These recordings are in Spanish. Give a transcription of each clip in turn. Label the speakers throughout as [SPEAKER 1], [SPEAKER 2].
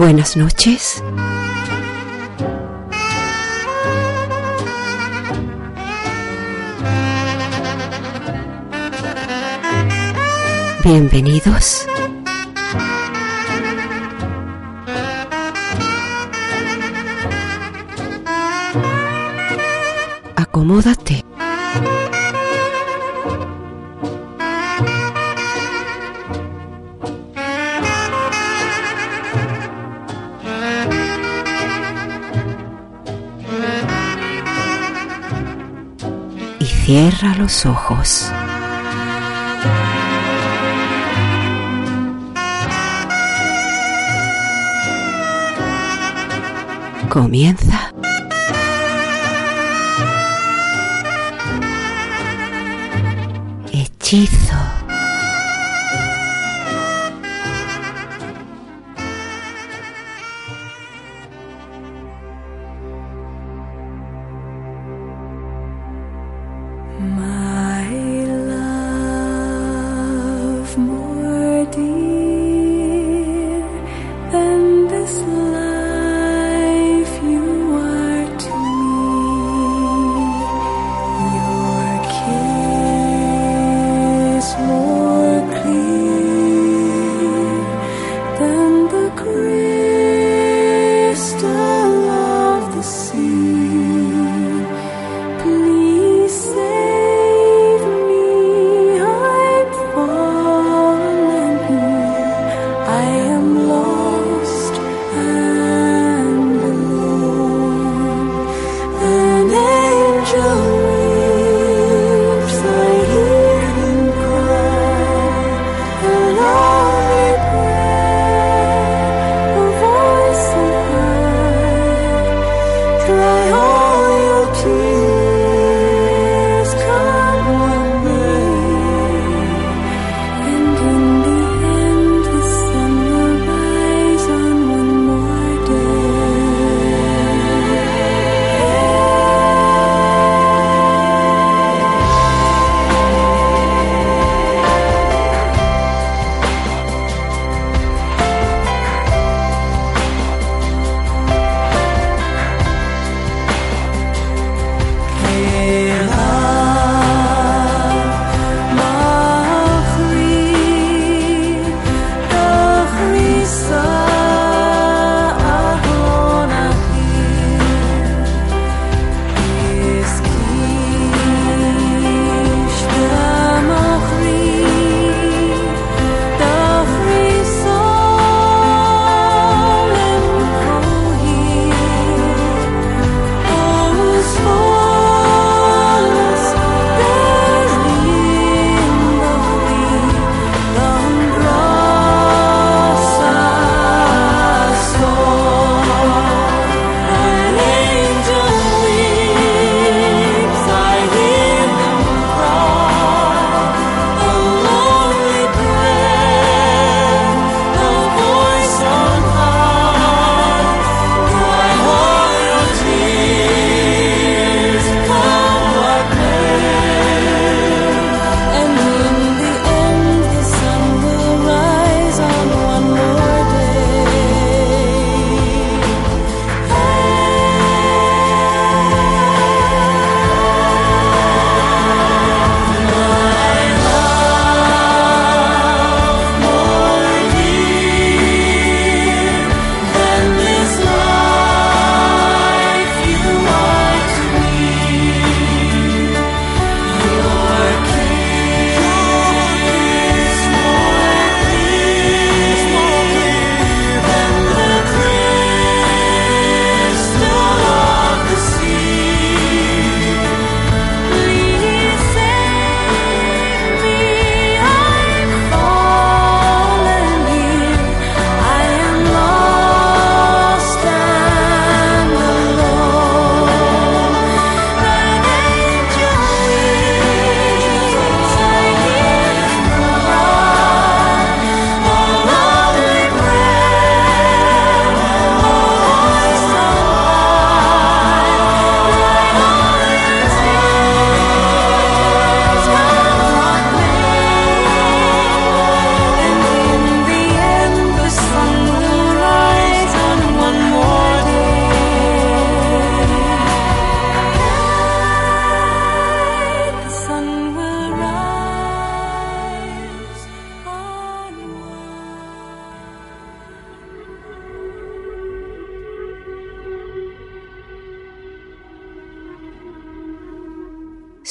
[SPEAKER 1] Buenas noches. Bienvenidos. Acomódate. Cierra los ojos. Comienza.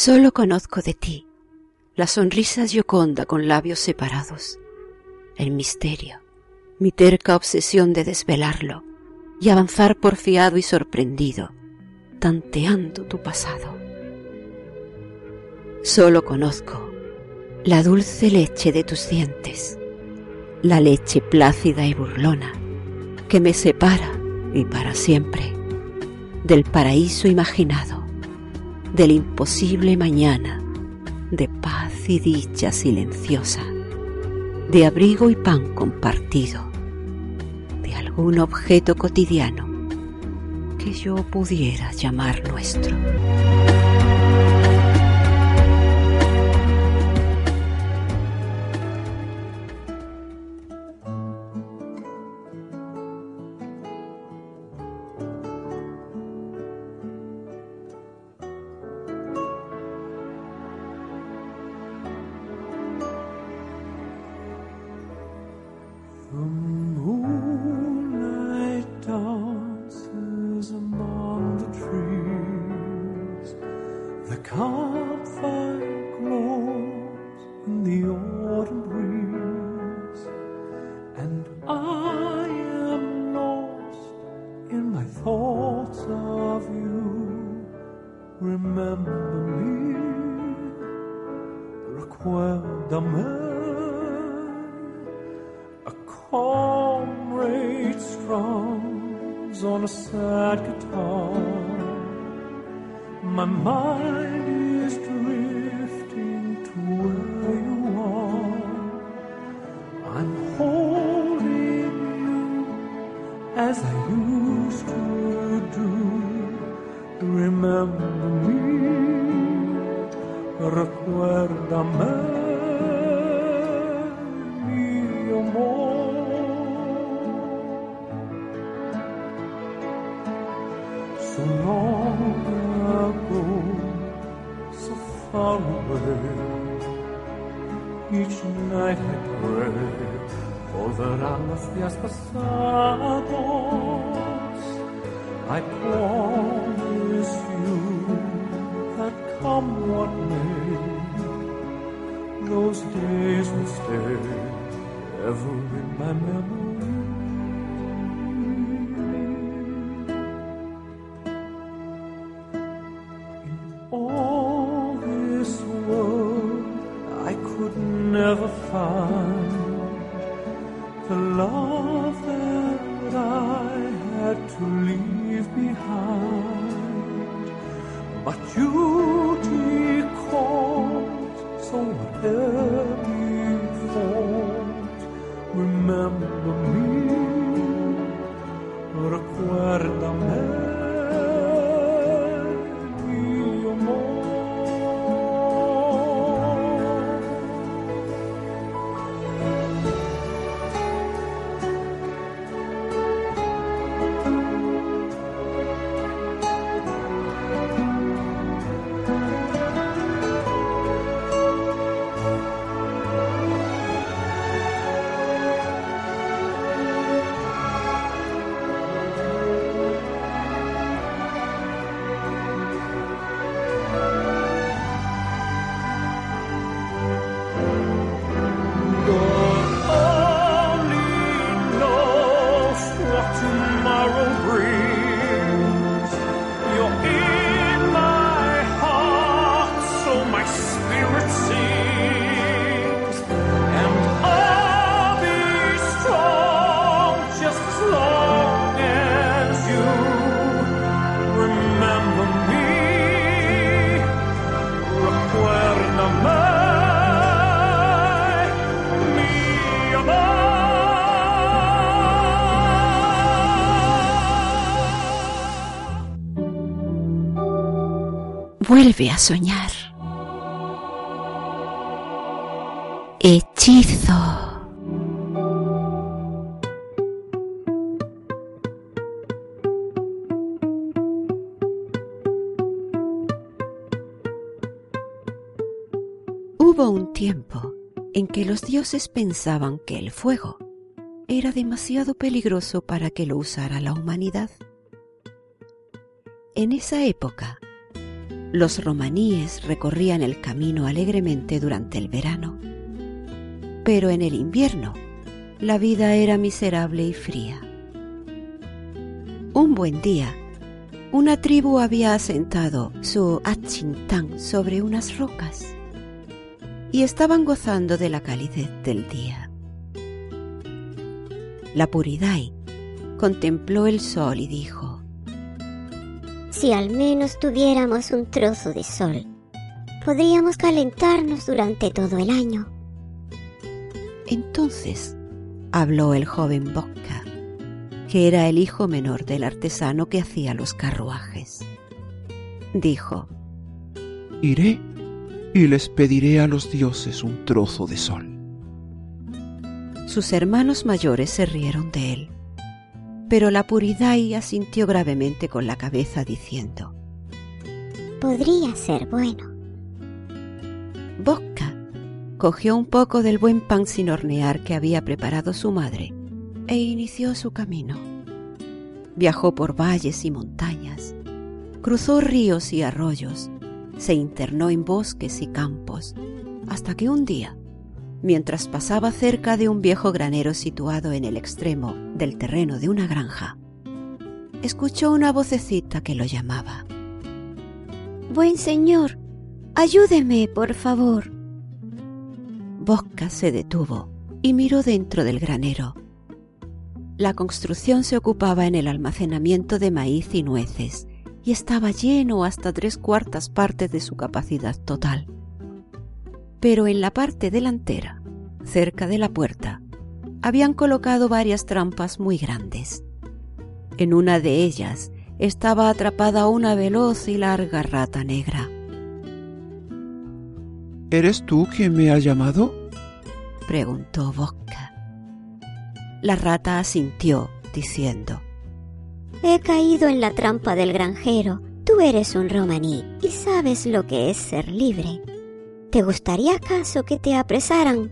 [SPEAKER 2] Solo conozco de ti. La sonrisa yoconda con labios separados, el misterio, mi terca obsesión de desvelarlo y avanzar porfiado y sorprendido, tanteando tu pasado. Solo conozco la dulce leche de tus dientes, la leche plácida y burlona que me separa y para siempre del paraíso imaginado, del imposible mañana, de paz y dicha silenciosa, de abrigo y pan compartido, de algún objeto cotidiano que yo pudiera llamar nuestro.
[SPEAKER 3] Strums on a sad guitar. My mind
[SPEAKER 2] Vuelve a soñar. Hechizo. Hubo un tiempo en que los dioses pensaban que el fuego era demasiado peligroso para que lo usara la humanidad. En esa época, Los romaníes recorrían el camino alegremente durante el verano, pero en el invierno la vida era miserable y fría. Un buen día, una tribu había asentado su achintán sobre unas rocas y estaban gozando de la calidez del día. La Puridai contempló el sol y dijo,
[SPEAKER 4] Si al menos tuviéramos un trozo de sol, podríamos calentarnos durante todo el año.
[SPEAKER 2] Entonces habló el joven Bocca, que era el hijo menor del artesano que hacía los carruajes. Dijo,
[SPEAKER 5] Iré y les pediré a los dioses un trozo de sol.
[SPEAKER 2] Sus hermanos mayores se rieron de él, pero la Puridai asintió gravemente con la cabeza diciendo,
[SPEAKER 4] Podría ser bueno.
[SPEAKER 2] Bocca cogió un poco del buen pan sin hornear que había preparado su madre e inició su camino. Viajó por valles y montañas, cruzó ríos y arroyos, se internó en bosques y campos, hasta que un día, mientras pasaba cerca de un viejo granero situado en el extremo del terreno de una granja, escuchó una vocecita que lo llamaba.
[SPEAKER 4] Buen señor, ayúdeme, por favor.
[SPEAKER 2] Bosca se detuvo y miró dentro del granero. La construcción se ocupaba en el almacenamiento de maíz y nueces y estaba lleno hasta tres cuartas partes de su capacidad total. Pero en la parte delantera, cerca de la puerta, habían colocado varias trampas muy grandes. En una de ellas estaba atrapada una veloz y larga rata negra.
[SPEAKER 5] ¿Eres tú quien me ha llamado?
[SPEAKER 2] preguntó Bosca. La rata asintió, diciendo,
[SPEAKER 4] He caído en la trampa del granjero. Tú eres un romaní y sabes lo que es ser libre. ¿Te gustaría acaso que te apresaran?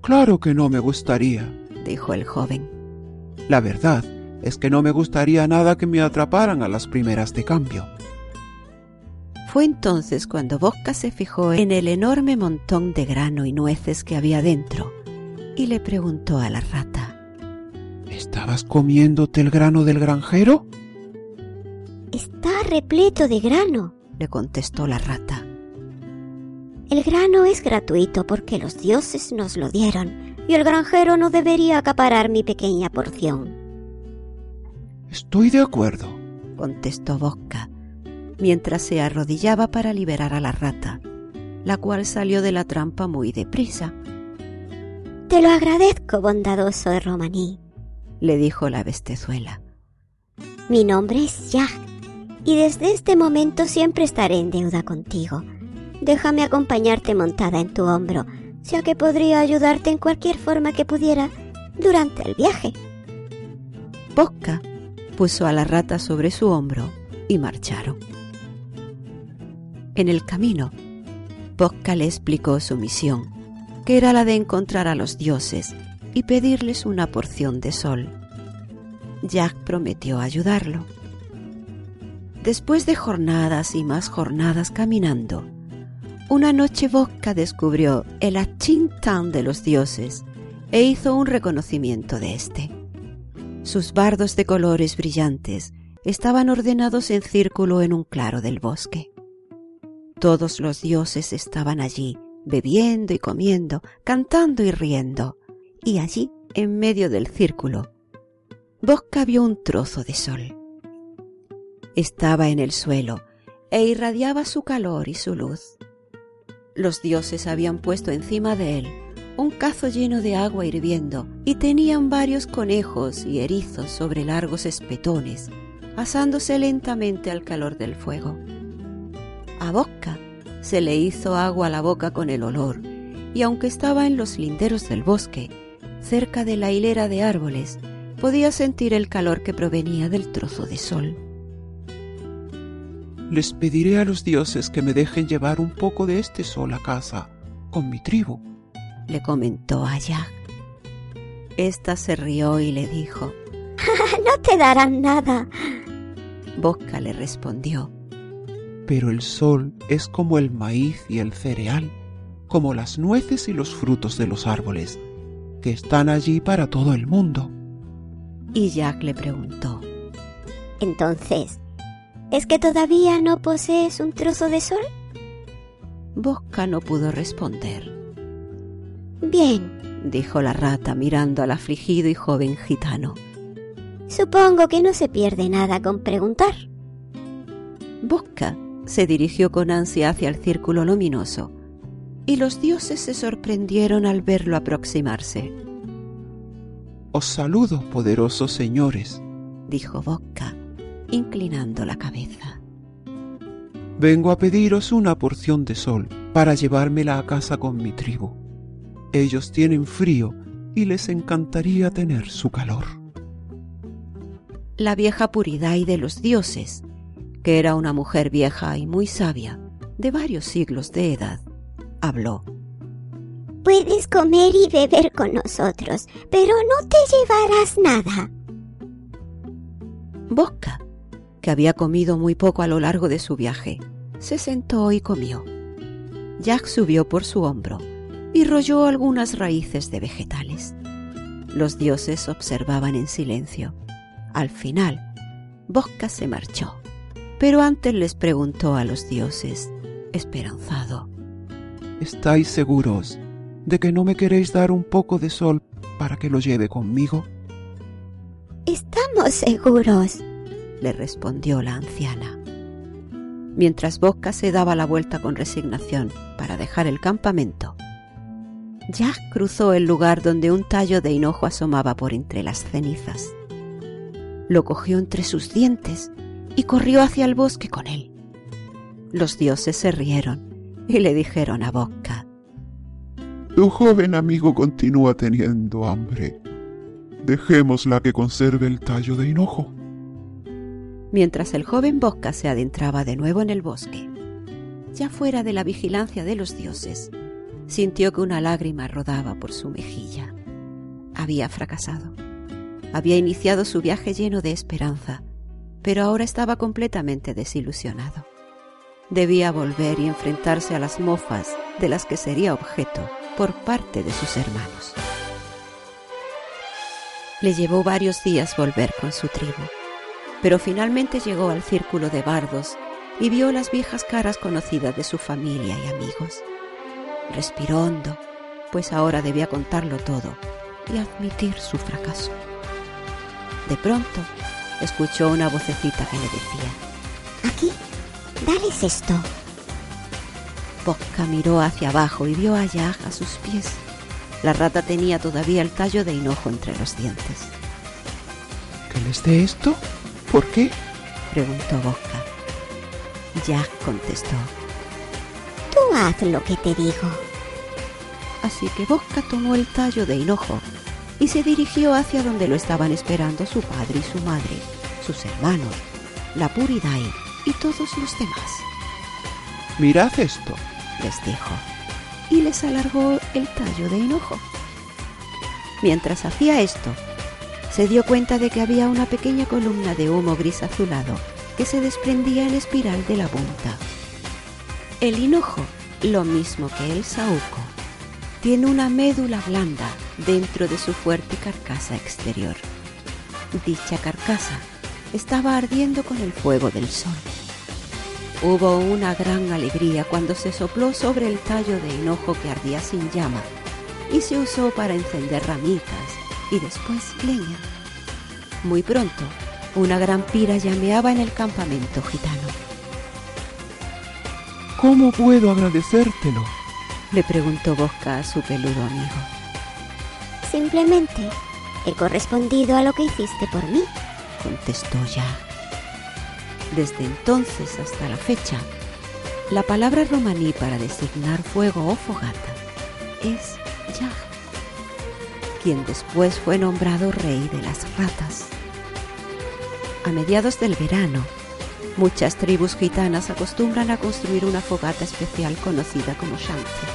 [SPEAKER 5] Claro que no me gustaría,
[SPEAKER 2] dijo el joven.
[SPEAKER 5] La verdad es que no me gustaría nada que me atraparan a las primeras de cambio.
[SPEAKER 2] Fue entonces cuando Bosca se fijó en el enorme montón de grano y nueces que había dentro y le preguntó a la rata.
[SPEAKER 5] ¿Estabas comiéndote el grano del granjero?
[SPEAKER 4] Está repleto de grano,
[SPEAKER 2] le contestó la rata.
[SPEAKER 4] El grano es gratuito porque los dioses nos lo dieron y el granjero no debería acaparar mi pequeña porción.
[SPEAKER 5] Estoy de acuerdo,
[SPEAKER 2] contestó Bosca, mientras se arrodillaba para liberar a la rata, la cual salió de la trampa muy deprisa.
[SPEAKER 4] Te lo agradezco, bondadoso romaní,
[SPEAKER 2] le dijo la bestezuela.
[SPEAKER 4] Mi nombre es Jack y desde este momento siempre estaré en deuda contigo. Déjame acompañarte montada en tu hombro, ya que podría ayudarte en cualquier forma que pudiera durante el viaje.
[SPEAKER 2] Bosca puso a la rata sobre su hombro y marcharon. En el camino, Bosca le explicó su misión, que era la de encontrar a los dioses y pedirles una porción de sol. Jack prometió ayudarlo. Después de jornadas y más jornadas caminando, una noche Bosca descubrió el Achintán de los dioses e hizo un reconocimiento de este. Sus bardos de colores brillantes estaban ordenados en círculo en un claro del bosque. Todos los dioses estaban allí, bebiendo y comiendo, cantando y riendo, y allí, en medio del círculo, Bosca vio un trozo de sol. Estaba en el suelo e irradiaba su calor y su luz. Los dioses habían puesto encima de él un cazo lleno de agua hirviendo y tenían varios conejos y erizos sobre largos espetones, asándose lentamente al calor del fuego. A Bosca se le hizo agua a la boca con el olor, y aunque estaba en los linderos del bosque, cerca de la hilera de árboles, podía sentir el calor que provenía del trozo de sol.
[SPEAKER 5] Les pediré a los dioses que me dejen llevar un poco de este sol a casa, con mi tribu,
[SPEAKER 2] le comentó a Jack. Esta se rió y le dijo,
[SPEAKER 4] No te darán nada.
[SPEAKER 2] Bosca le respondió,
[SPEAKER 5] Pero el sol es como el maíz y el cereal, como las nueces y los frutos de los árboles, que están allí para todo el mundo.
[SPEAKER 2] Y Jack le preguntó,
[SPEAKER 4] Entonces, ¿es que todavía no posees un trozo de sol?
[SPEAKER 2] Bosca no pudo responder.
[SPEAKER 4] Bien,
[SPEAKER 2] dijo la rata mirando al afligido y joven gitano.
[SPEAKER 4] supongo que no se pierde nada con preguntar.
[SPEAKER 2] Bosca se dirigió con ansia hacia el círculo luminoso, y los dioses se sorprendieron al verlo aproximarse.
[SPEAKER 5] Os saludo, poderosos señores.
[SPEAKER 2] dijo Bosca, inclinando la cabeza.
[SPEAKER 5] Vengo a pediros una porción de sol para llevármela a casa con mi tribu. Ellos tienen frío y les encantaría tener su calor.
[SPEAKER 2] La vieja Puridai de los dioses, que era una mujer vieja y muy sabia, de varios siglos de edad, habló.
[SPEAKER 4] Puedes comer y beber con nosotros, pero no te llevarás nada.
[SPEAKER 2] Bosca, que había comido muy poco a lo largo de su viaje, se sentó y comió. Jack subió por su hombro y rolló algunas raíces de vegetales. Los dioses observaban en silencio. Al final, Bosca se marchó, pero antes les preguntó a los dioses, esperanzado.
[SPEAKER 5] ¿Estáis seguros de que no me queréis dar un poco de sol para que lo lleve conmigo?
[SPEAKER 4] Estamos seguros,
[SPEAKER 2] le respondió la anciana. Mientras Bosca se daba la vuelta con resignación para dejar el campamento, Jack cruzó el lugar donde un tallo de hinojo asomaba por entre las cenizas. Lo cogió entre sus dientes y corrió hacia el bosque con él. Los dioses se rieron y le dijeron a Bosca,
[SPEAKER 3] Tu joven amigo continúa teniendo hambre. Dejémosla que conserve el tallo de hinojo.
[SPEAKER 2] Mientras el joven Bosca se adentraba de nuevo en el bosque, ya fuera de la vigilancia de los dioses, sintió que una lágrima rodaba por su mejilla. Había fracasado. Había iniciado su viaje lleno de esperanza, pero ahora estaba completamente desilusionado. Debía volver y enfrentarse a las mofas de las que sería objeto por parte de sus hermanos. Le llevó varios días volver con su tribu, pero finalmente llegó al círculo de bardos y vio las viejas caras conocidas de su familia y amigos. Respiró hondo, pues ahora debía contarlo todo y admitir su fracaso. De pronto, escuchó una vocecita que le decía,
[SPEAKER 4] Aquí, dales esto.
[SPEAKER 2] Bosca miró hacia abajo y vio a Yag a sus pies. La rata tenía todavía el tallo de hinojo entre los dientes.
[SPEAKER 5] ¿Que les dé esto? ¿Por qué?
[SPEAKER 2] preguntó Bosca. Yag contestó.
[SPEAKER 4] Tú haz lo que te digo.
[SPEAKER 2] Así que Bosca tomó el tallo de hinojo y se dirigió hacia donde lo estaban esperando su padre y su madre, sus hermanos, la Puridai y todos los demás.
[SPEAKER 5] Mirad esto,
[SPEAKER 2] les dijo, y les alargó el tallo de hinojo. Mientras hacía esto, se dio cuenta de que había una pequeña columna de humo gris azulado que se desprendía en espiral de la punta. El hinojo, lo mismo que el saúco, tiene una médula blanda dentro de su fuerte carcasa exterior. Dicha carcasa estaba ardiendo con el fuego del sol. Hubo una gran alegría cuando se sopló sobre el tallo de hinojo que ardía sin llama y se usó para encender ramitas y después leña. Muy pronto, una gran pira llameaba en el campamento gitano.
[SPEAKER 5] ¿Cómo puedo agradecértelo?
[SPEAKER 2] Le preguntó Bosca a su peludo amigo.
[SPEAKER 4] Simplemente he correspondido a lo que hiciste por mí,
[SPEAKER 2] contestó ya. Desde entonces hasta la fecha, la palabra romaní para designar fuego o fogata es Yah, quien después fue nombrado rey de las ratas. A mediados del verano, muchas tribus gitanas acostumbran a construir una fogata especial conocida como Shanti.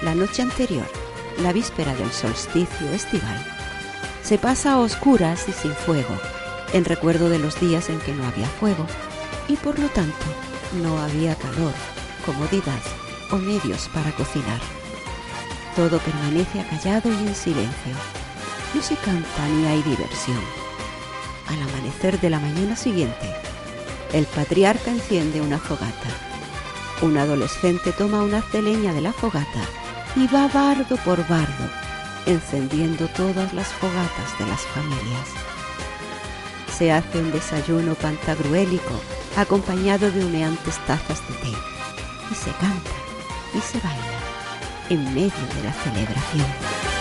[SPEAKER 2] La noche anterior, la víspera del solsticio estival, se pasa a oscuras y sin fuego, en recuerdo de los días en que no había fuego, y por lo tanto No había calor, comodidad o medios para cocinar. Todo permanece acallado y en silencio. No se canta ni hay diversión. Al amanecer de la mañana siguiente, el patriarca enciende una fogata. Un adolescente toma una haz de leña de la fogata y va bardo por bardo, encendiendo todas las fogatas de las familias. Se hace un desayuno pantagruélico acompañado de humeantes tazas de té y se canta y se baila en medio de la celebración.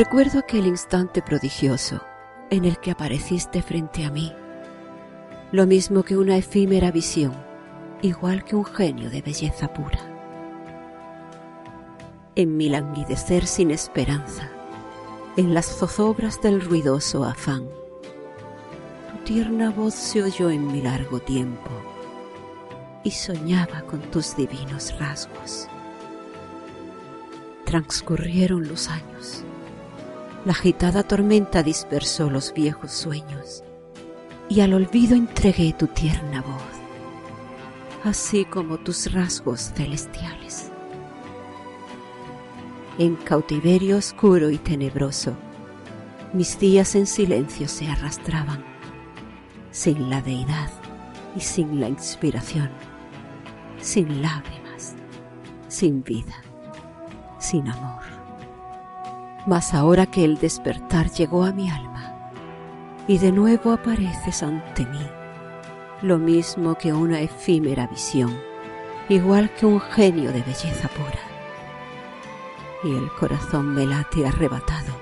[SPEAKER 2] Recuerdo aquel instante prodigioso en el que apareciste frente a mí, lo mismo que una efímera visión, igual que un genio de belleza pura. En mi languidecer sin esperanza, en las zozobras del ruidoso afán, tu tierna voz se oyó en mi largo tiempo y soñaba con tus divinos rasgos. Transcurrieron los años la agitada tormenta dispersó los viejos sueños y al olvido entregué tu tierna voz, así como tus rasgos celestiales. En cautiverio oscuro y tenebroso, mis días en silencio se arrastraban, sin la deidad y sin la inspiración, sin lágrimas, sin vida, sin amor. Mas ahora que el despertar llegó a mi alma y de nuevo apareces ante mí, lo mismo que una efímera visión, igual que un genio de belleza pura. Y el corazón me late arrebatado,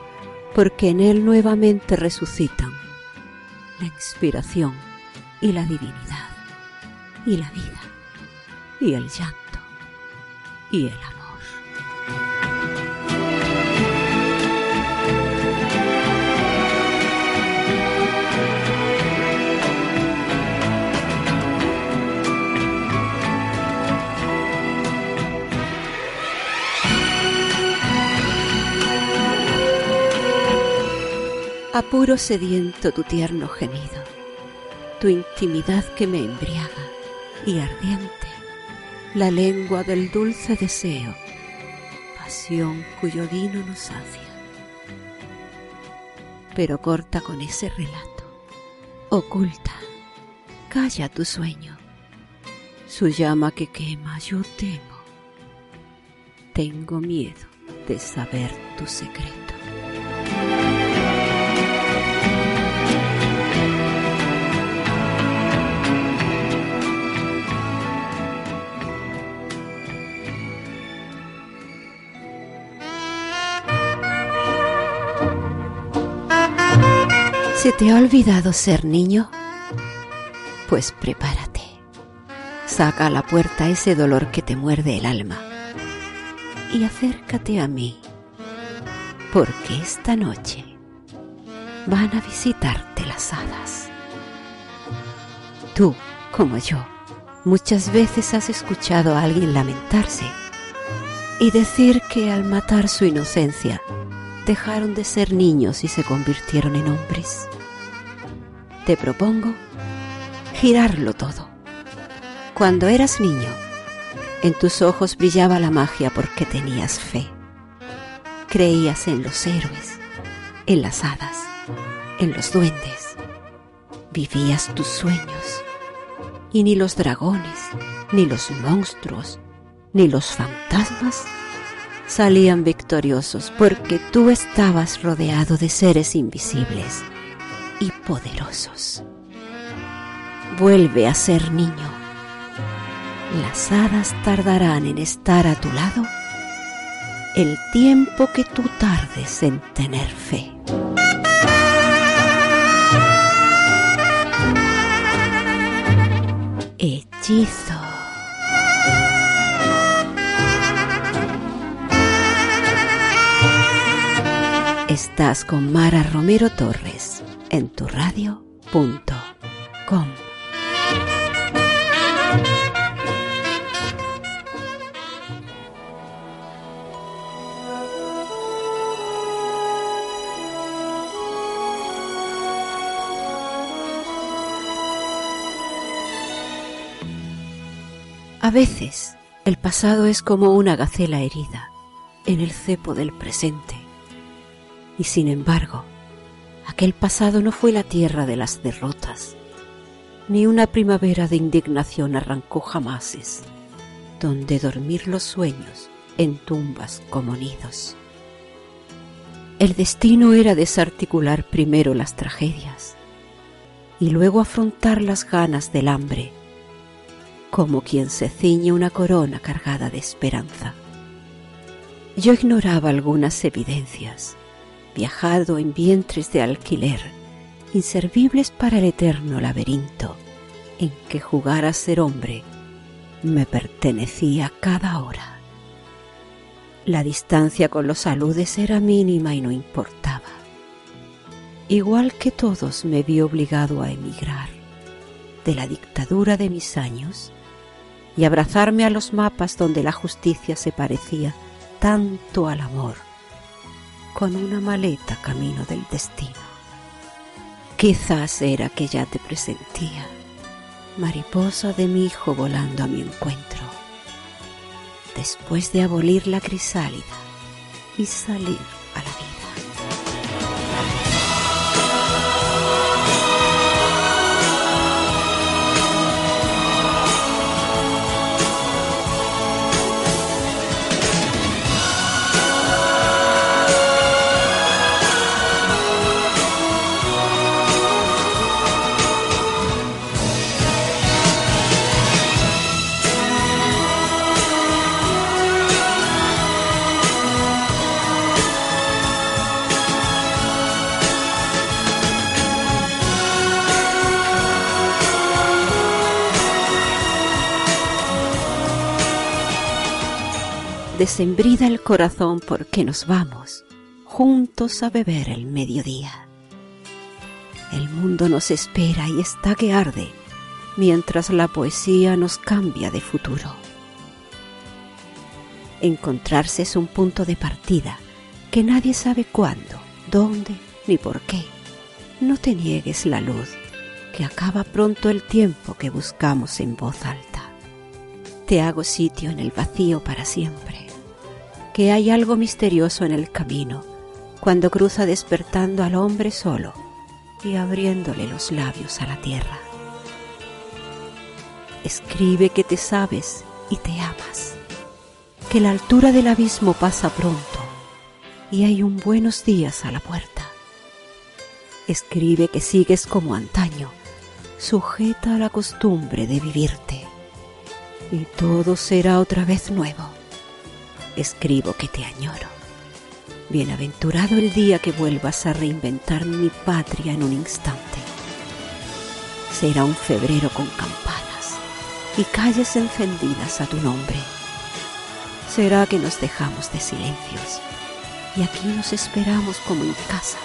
[SPEAKER 2] porque en él nuevamente resucitan la inspiración y la divinidad, y la vida, y el llanto, y el amor. Apuro sediento tu tierno gemido, tu intimidad que me embriaga y ardiente, la lengua del dulce deseo, pasión cuyo vino nos sacia. Pero corta con ese relato, oculta, calla tu sueño, su llama que quema yo temo, tengo miedo de saber tu secreto. ¿Se te ha olvidado ser niño? Pues prepárate. Saca a la puerta ese dolor que te muerde el alma y acércate a mí, porque esta noche van a visitarte las hadas. Tú, como yo, muchas veces has escuchado a alguien lamentarse y decir que al matar su inocencia dejaron de ser niños y se convirtieron en hombres. Te propongo girarlo todo. Cuando eras niño, en tus ojos brillaba la magia porque tenías fe. Creías en los héroes, en las hadas, en los duendes. Vivías tus sueños y ni los dragones, ni los monstruos, ni los fantasmas salían victoriosos porque tú estabas rodeado de seres invisibles poderosos. Vuelve a ser niño. Las hadas tardarán en estar a tu lado el tiempo que tú tardes en tener fe. Hechizo. Estás con Mara Romero Torres en tu radio.com. A veces el pasado es como una gacela herida en el cepo del presente y sin embargo, aquel pasado no fue la tierra de las derrotas, ni una primavera de indignación arrancó jamases, donde dormir los sueños en tumbas como nidos. El destino era desarticular primero las tragedias y luego afrontar las ganas del hambre, como quien se ciñe una corona cargada de esperanza. Yo ignoraba algunas evidencias viajado en vientres de alquiler, inservibles para el eterno laberinto en que jugar a ser hombre me pertenecía cada hora. La distancia con los saludes era mínima y no importaba. Igual que todos me vi obligado a emigrar de la dictadura de mis años y abrazarme a los mapas donde la justicia se parecía tanto al amor, con una maleta camino del destino. Quizás era que ya te presentía, mariposa de mi hijo volando a mi encuentro, después de abolir la crisálida y salir desembrida el corazón porque nos vamos juntos a beber el mediodía. El mundo nos espera y está que arde, mientras la poesía nos cambia de futuro. Encontrarse es un punto de partida que nadie sabe cuándo, dónde ni por qué. No te niegues la luz, que acaba pronto el tiempo que buscamos en voz alta. Te hago sitio en el vacío para siempre que hay algo misterioso en el camino, cuando cruza despertando al hombre solo y abriéndole los labios a la tierra. Escribe que te sabes y te amas, que la altura del abismo pasa pronto y hay un buenos días a la puerta. Escribe que sigues como antaño, sujeta a la costumbre de vivirte, y todo será otra vez nuevo escribo que te añoro. Bienaventurado el día que vuelvas a reinventar mi patria en un instante. Será un febrero con campanas y calles encendidas a tu nombre. Será que nos dejamos de silencios y aquí nos esperamos como en casa.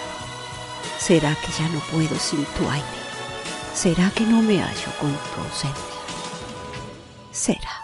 [SPEAKER 2] Será que ya no puedo sin tu aire. Será que no me hallo con tu ausencia. Será.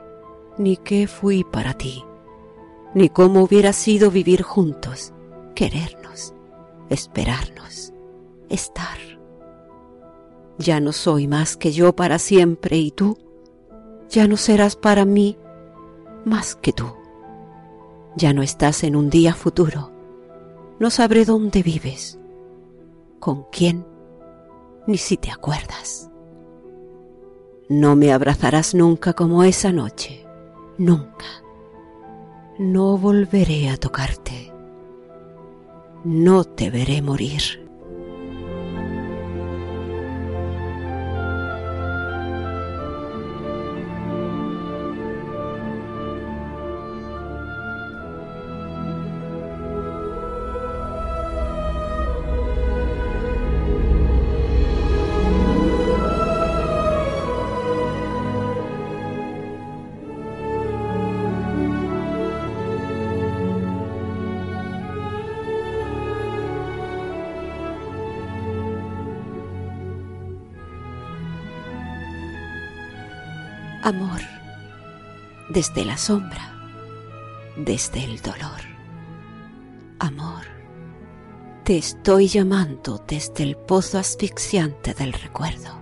[SPEAKER 2] Ni qué fui para ti. Ni cómo hubiera sido vivir juntos. Querernos. Esperarnos. Estar. Ya no soy más que yo para siempre y tú ya no serás para mí más que tú. Ya no estás en un día futuro. No sabré dónde vives, con quién, ni si te acuerdas. No me abrazarás nunca como esa noche, nunca. No volveré a tocarte. No te veré morir. Amor, desde la sombra, desde el dolor. Amor, te estoy llamando desde el pozo asfixiante del recuerdo,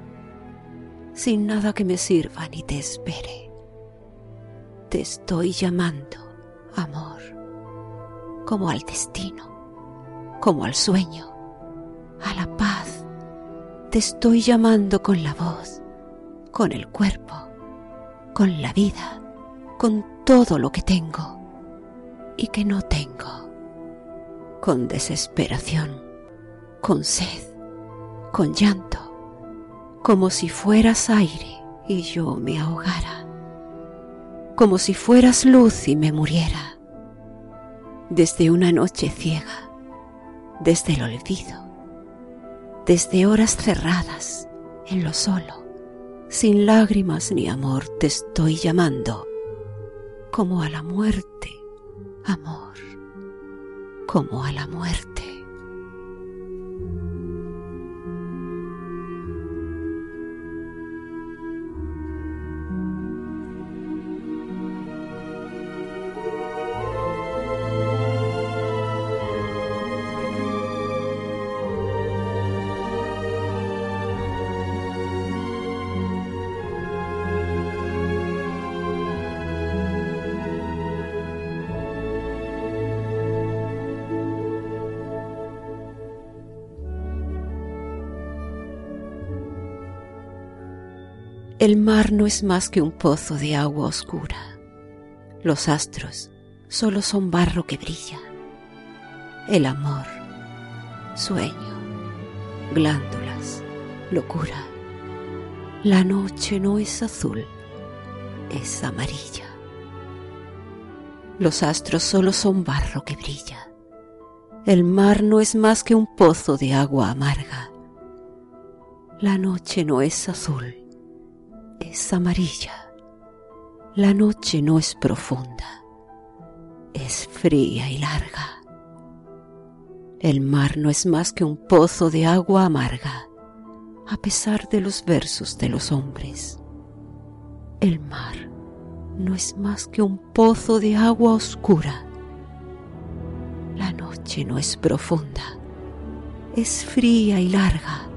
[SPEAKER 2] sin nada que me sirva ni te espere. Te estoy llamando, amor, como al destino, como al sueño, a la paz. Te estoy llamando con la voz, con el cuerpo con la vida, con todo lo que tengo y que no tengo, con desesperación, con sed, con llanto, como si fueras aire y yo me ahogara, como si fueras luz y me muriera, desde una noche ciega, desde el olvido, desde horas cerradas en lo solo sin lágrimas ni amor te estoy llamando, como a la muerte, amor, como a la muerte. El mar no es más que un pozo de agua oscura. Los astros solo son barro que brilla. El amor, sueño, glándulas, locura. La noche no es azul, es amarilla. Los astros solo son barro que brilla. El mar no es más que un pozo de agua amarga. La noche no es azul, es amarilla. La noche no es profunda, es fría y larga. El mar no es más que un pozo de agua amarga, a pesar de los versos de los hombres. El mar no es más que un pozo de agua oscura. La noche no es profunda, es fría y larga,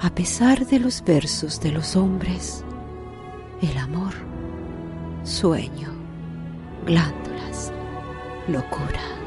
[SPEAKER 2] a pesar de los versos de los hombres el amor, sueño, glándulas, locura.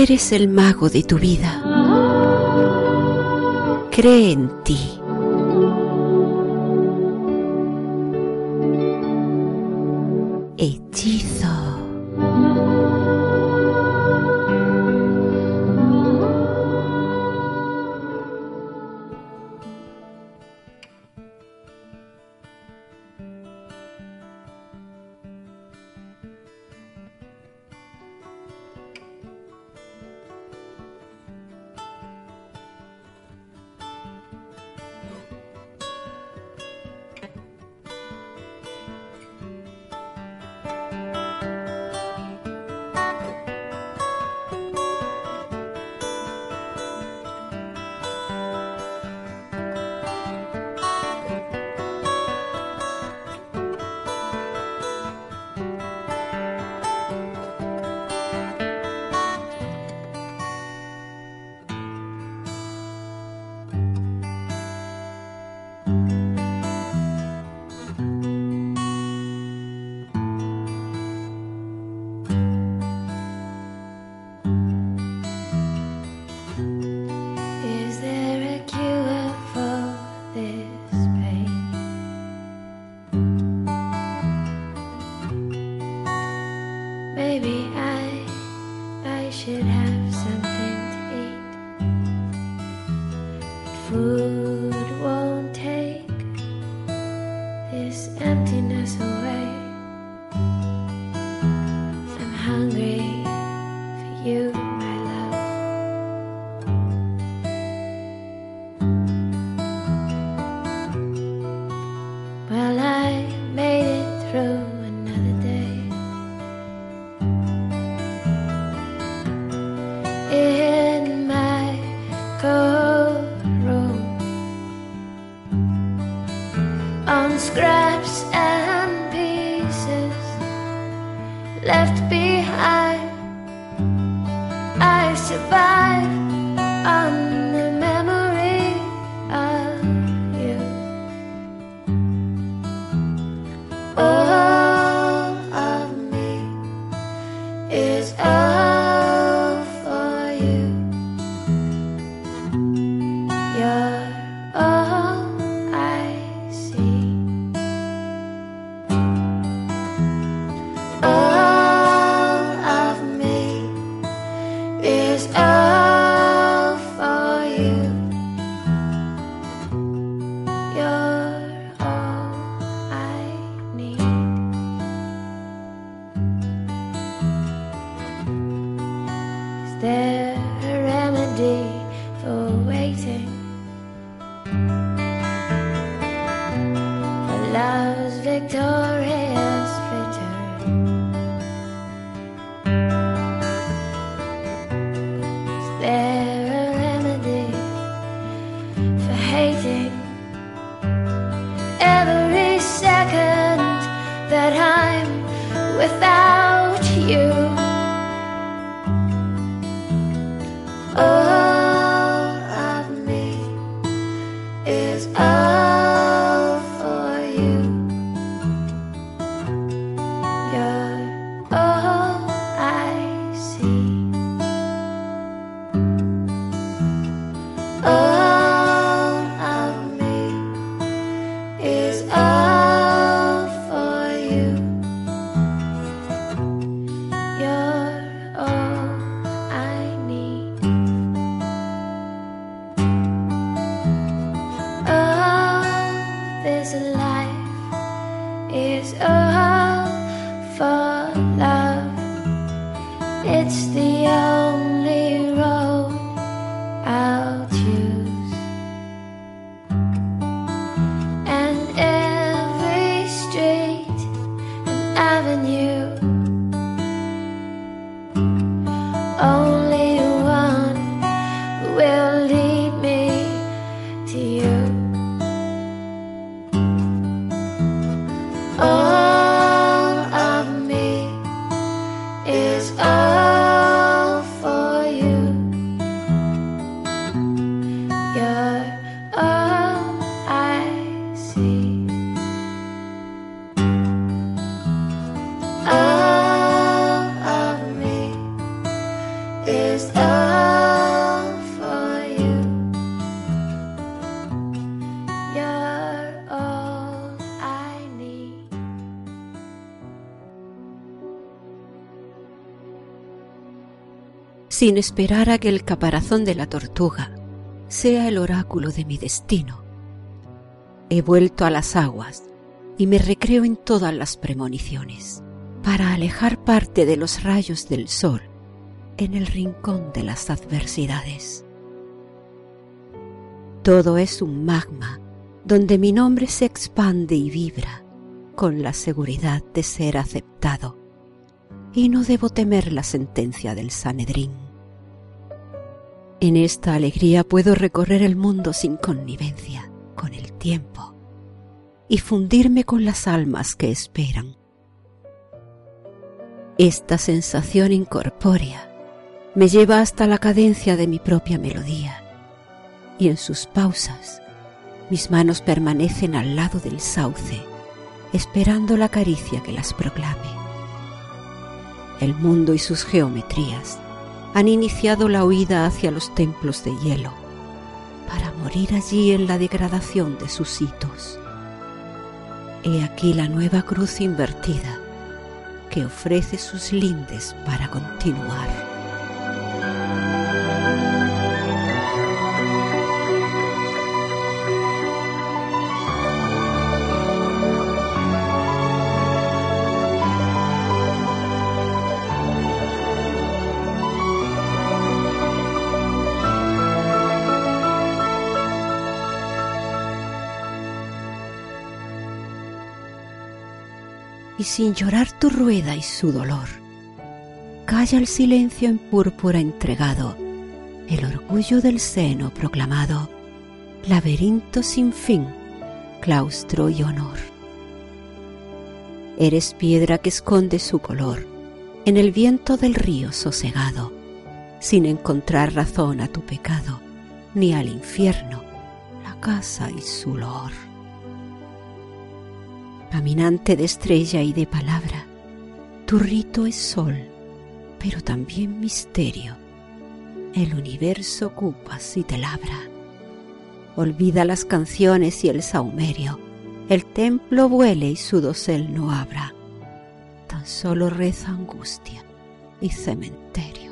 [SPEAKER 1] Eres el mago de tu vida. Cree en ti.
[SPEAKER 2] Sin esperar a que el caparazón de la tortuga sea el oráculo de mi destino. He vuelto a las aguas y me recreo en todas las premoniciones para alejar parte de los rayos del sol en el rincón de las adversidades. Todo es un magma donde mi nombre se expande y vibra con la seguridad de ser aceptado y no debo temer la sentencia del Sanedrín. En esta alegría puedo recorrer el mundo sin connivencia con el tiempo y fundirme con las almas que esperan. Esta sensación incorpórea me lleva hasta la cadencia de mi propia melodía y en sus pausas mis manos permanecen al lado del sauce esperando la caricia que las proclame. El mundo y sus geometrías han iniciado la huida hacia los templos de hielo para morir allí en la degradación de sus hitos. He aquí la nueva cruz invertida que ofrece sus lindes para continuar. Y sin llorar tu rueda y su dolor. Calla el silencio en púrpura entregado, el orgullo del seno proclamado, laberinto sin fin, claustro y honor. Eres piedra que esconde su color en el viento del río sosegado, sin encontrar razón a tu pecado, ni al infierno la casa y su olor caminante de estrella y de palabra. Tu rito es sol, pero también misterio. El universo ocupas y te labra. Olvida las canciones y el saumerio. El templo vuele y su dosel no abra. Tan solo reza angustia y cementerio.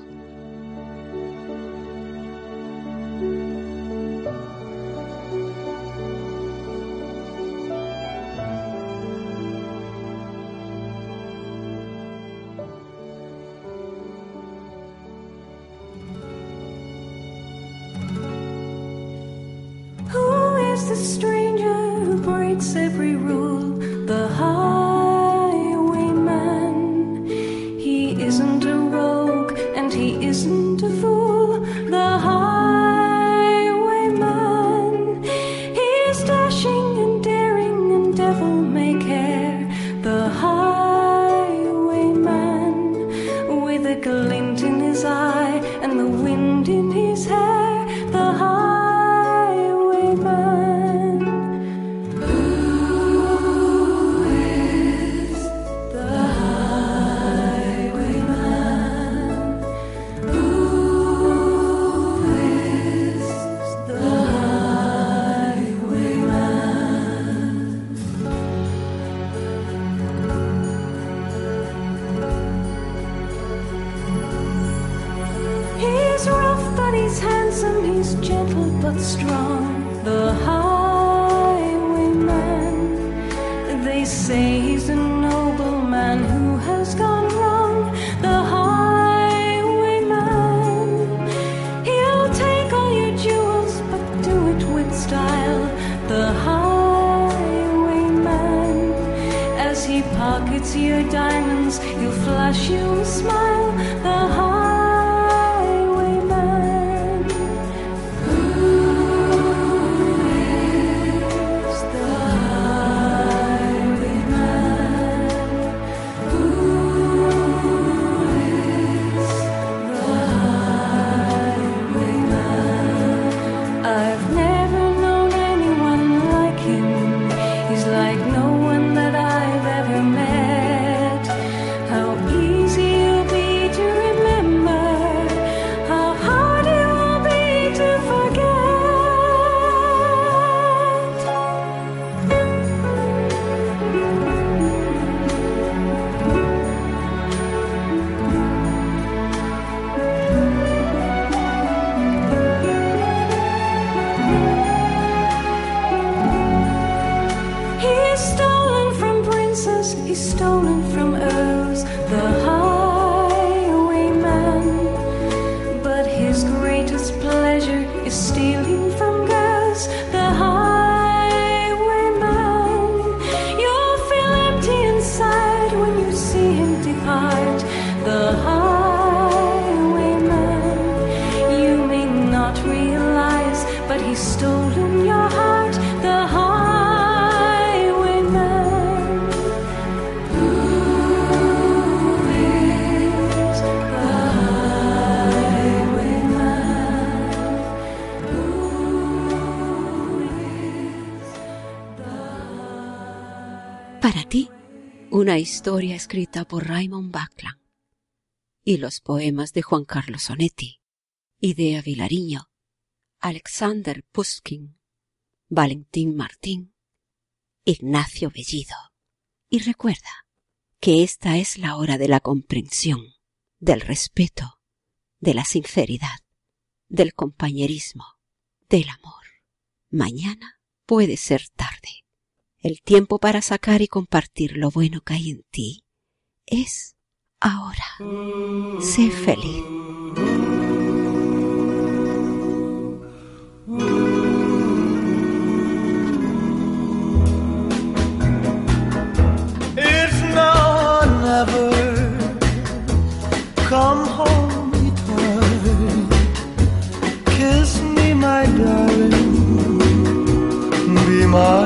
[SPEAKER 1] he'll flash, you'll smile. The heart
[SPEAKER 2] una historia escrita por Raymond Buckland y los poemas de Juan Carlos Sonetti, Idea Vilariño, Alexander Pushkin, Valentín Martín, Ignacio Bellido. Y recuerda que esta es la hora de la comprensión, del respeto, de la sinceridad, del compañerismo, del amor. Mañana puede ser tarde. El tiempo para sacar y compartir lo bueno que hay en ti es ahora. Sé feliz.
[SPEAKER 6] It's now or never. Come home, me darling. Kiss me, my darling. Be mine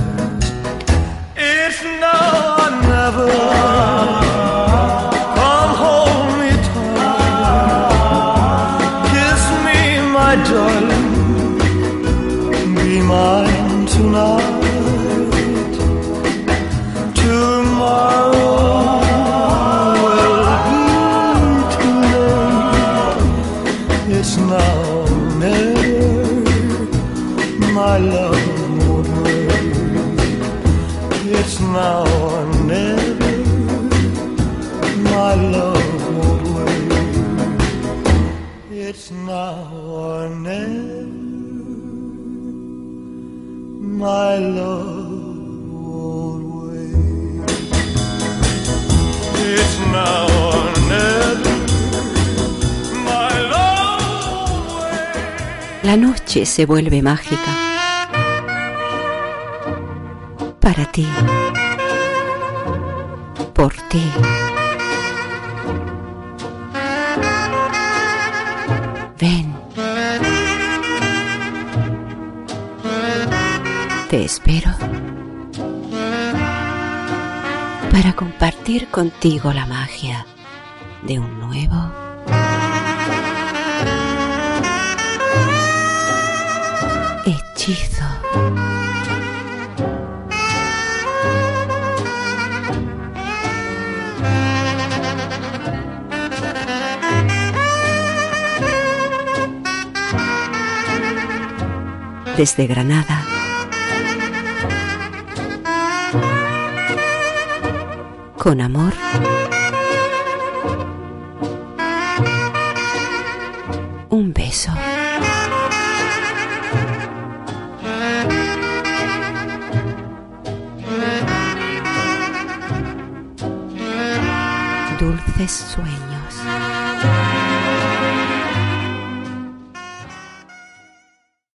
[SPEAKER 6] Or
[SPEAKER 2] se vuelve mágica. Para ti. Por ti. Ven. Te espero. Para compartir contigo la magia de un nuevo hechizo. Desde Granada. Con amor.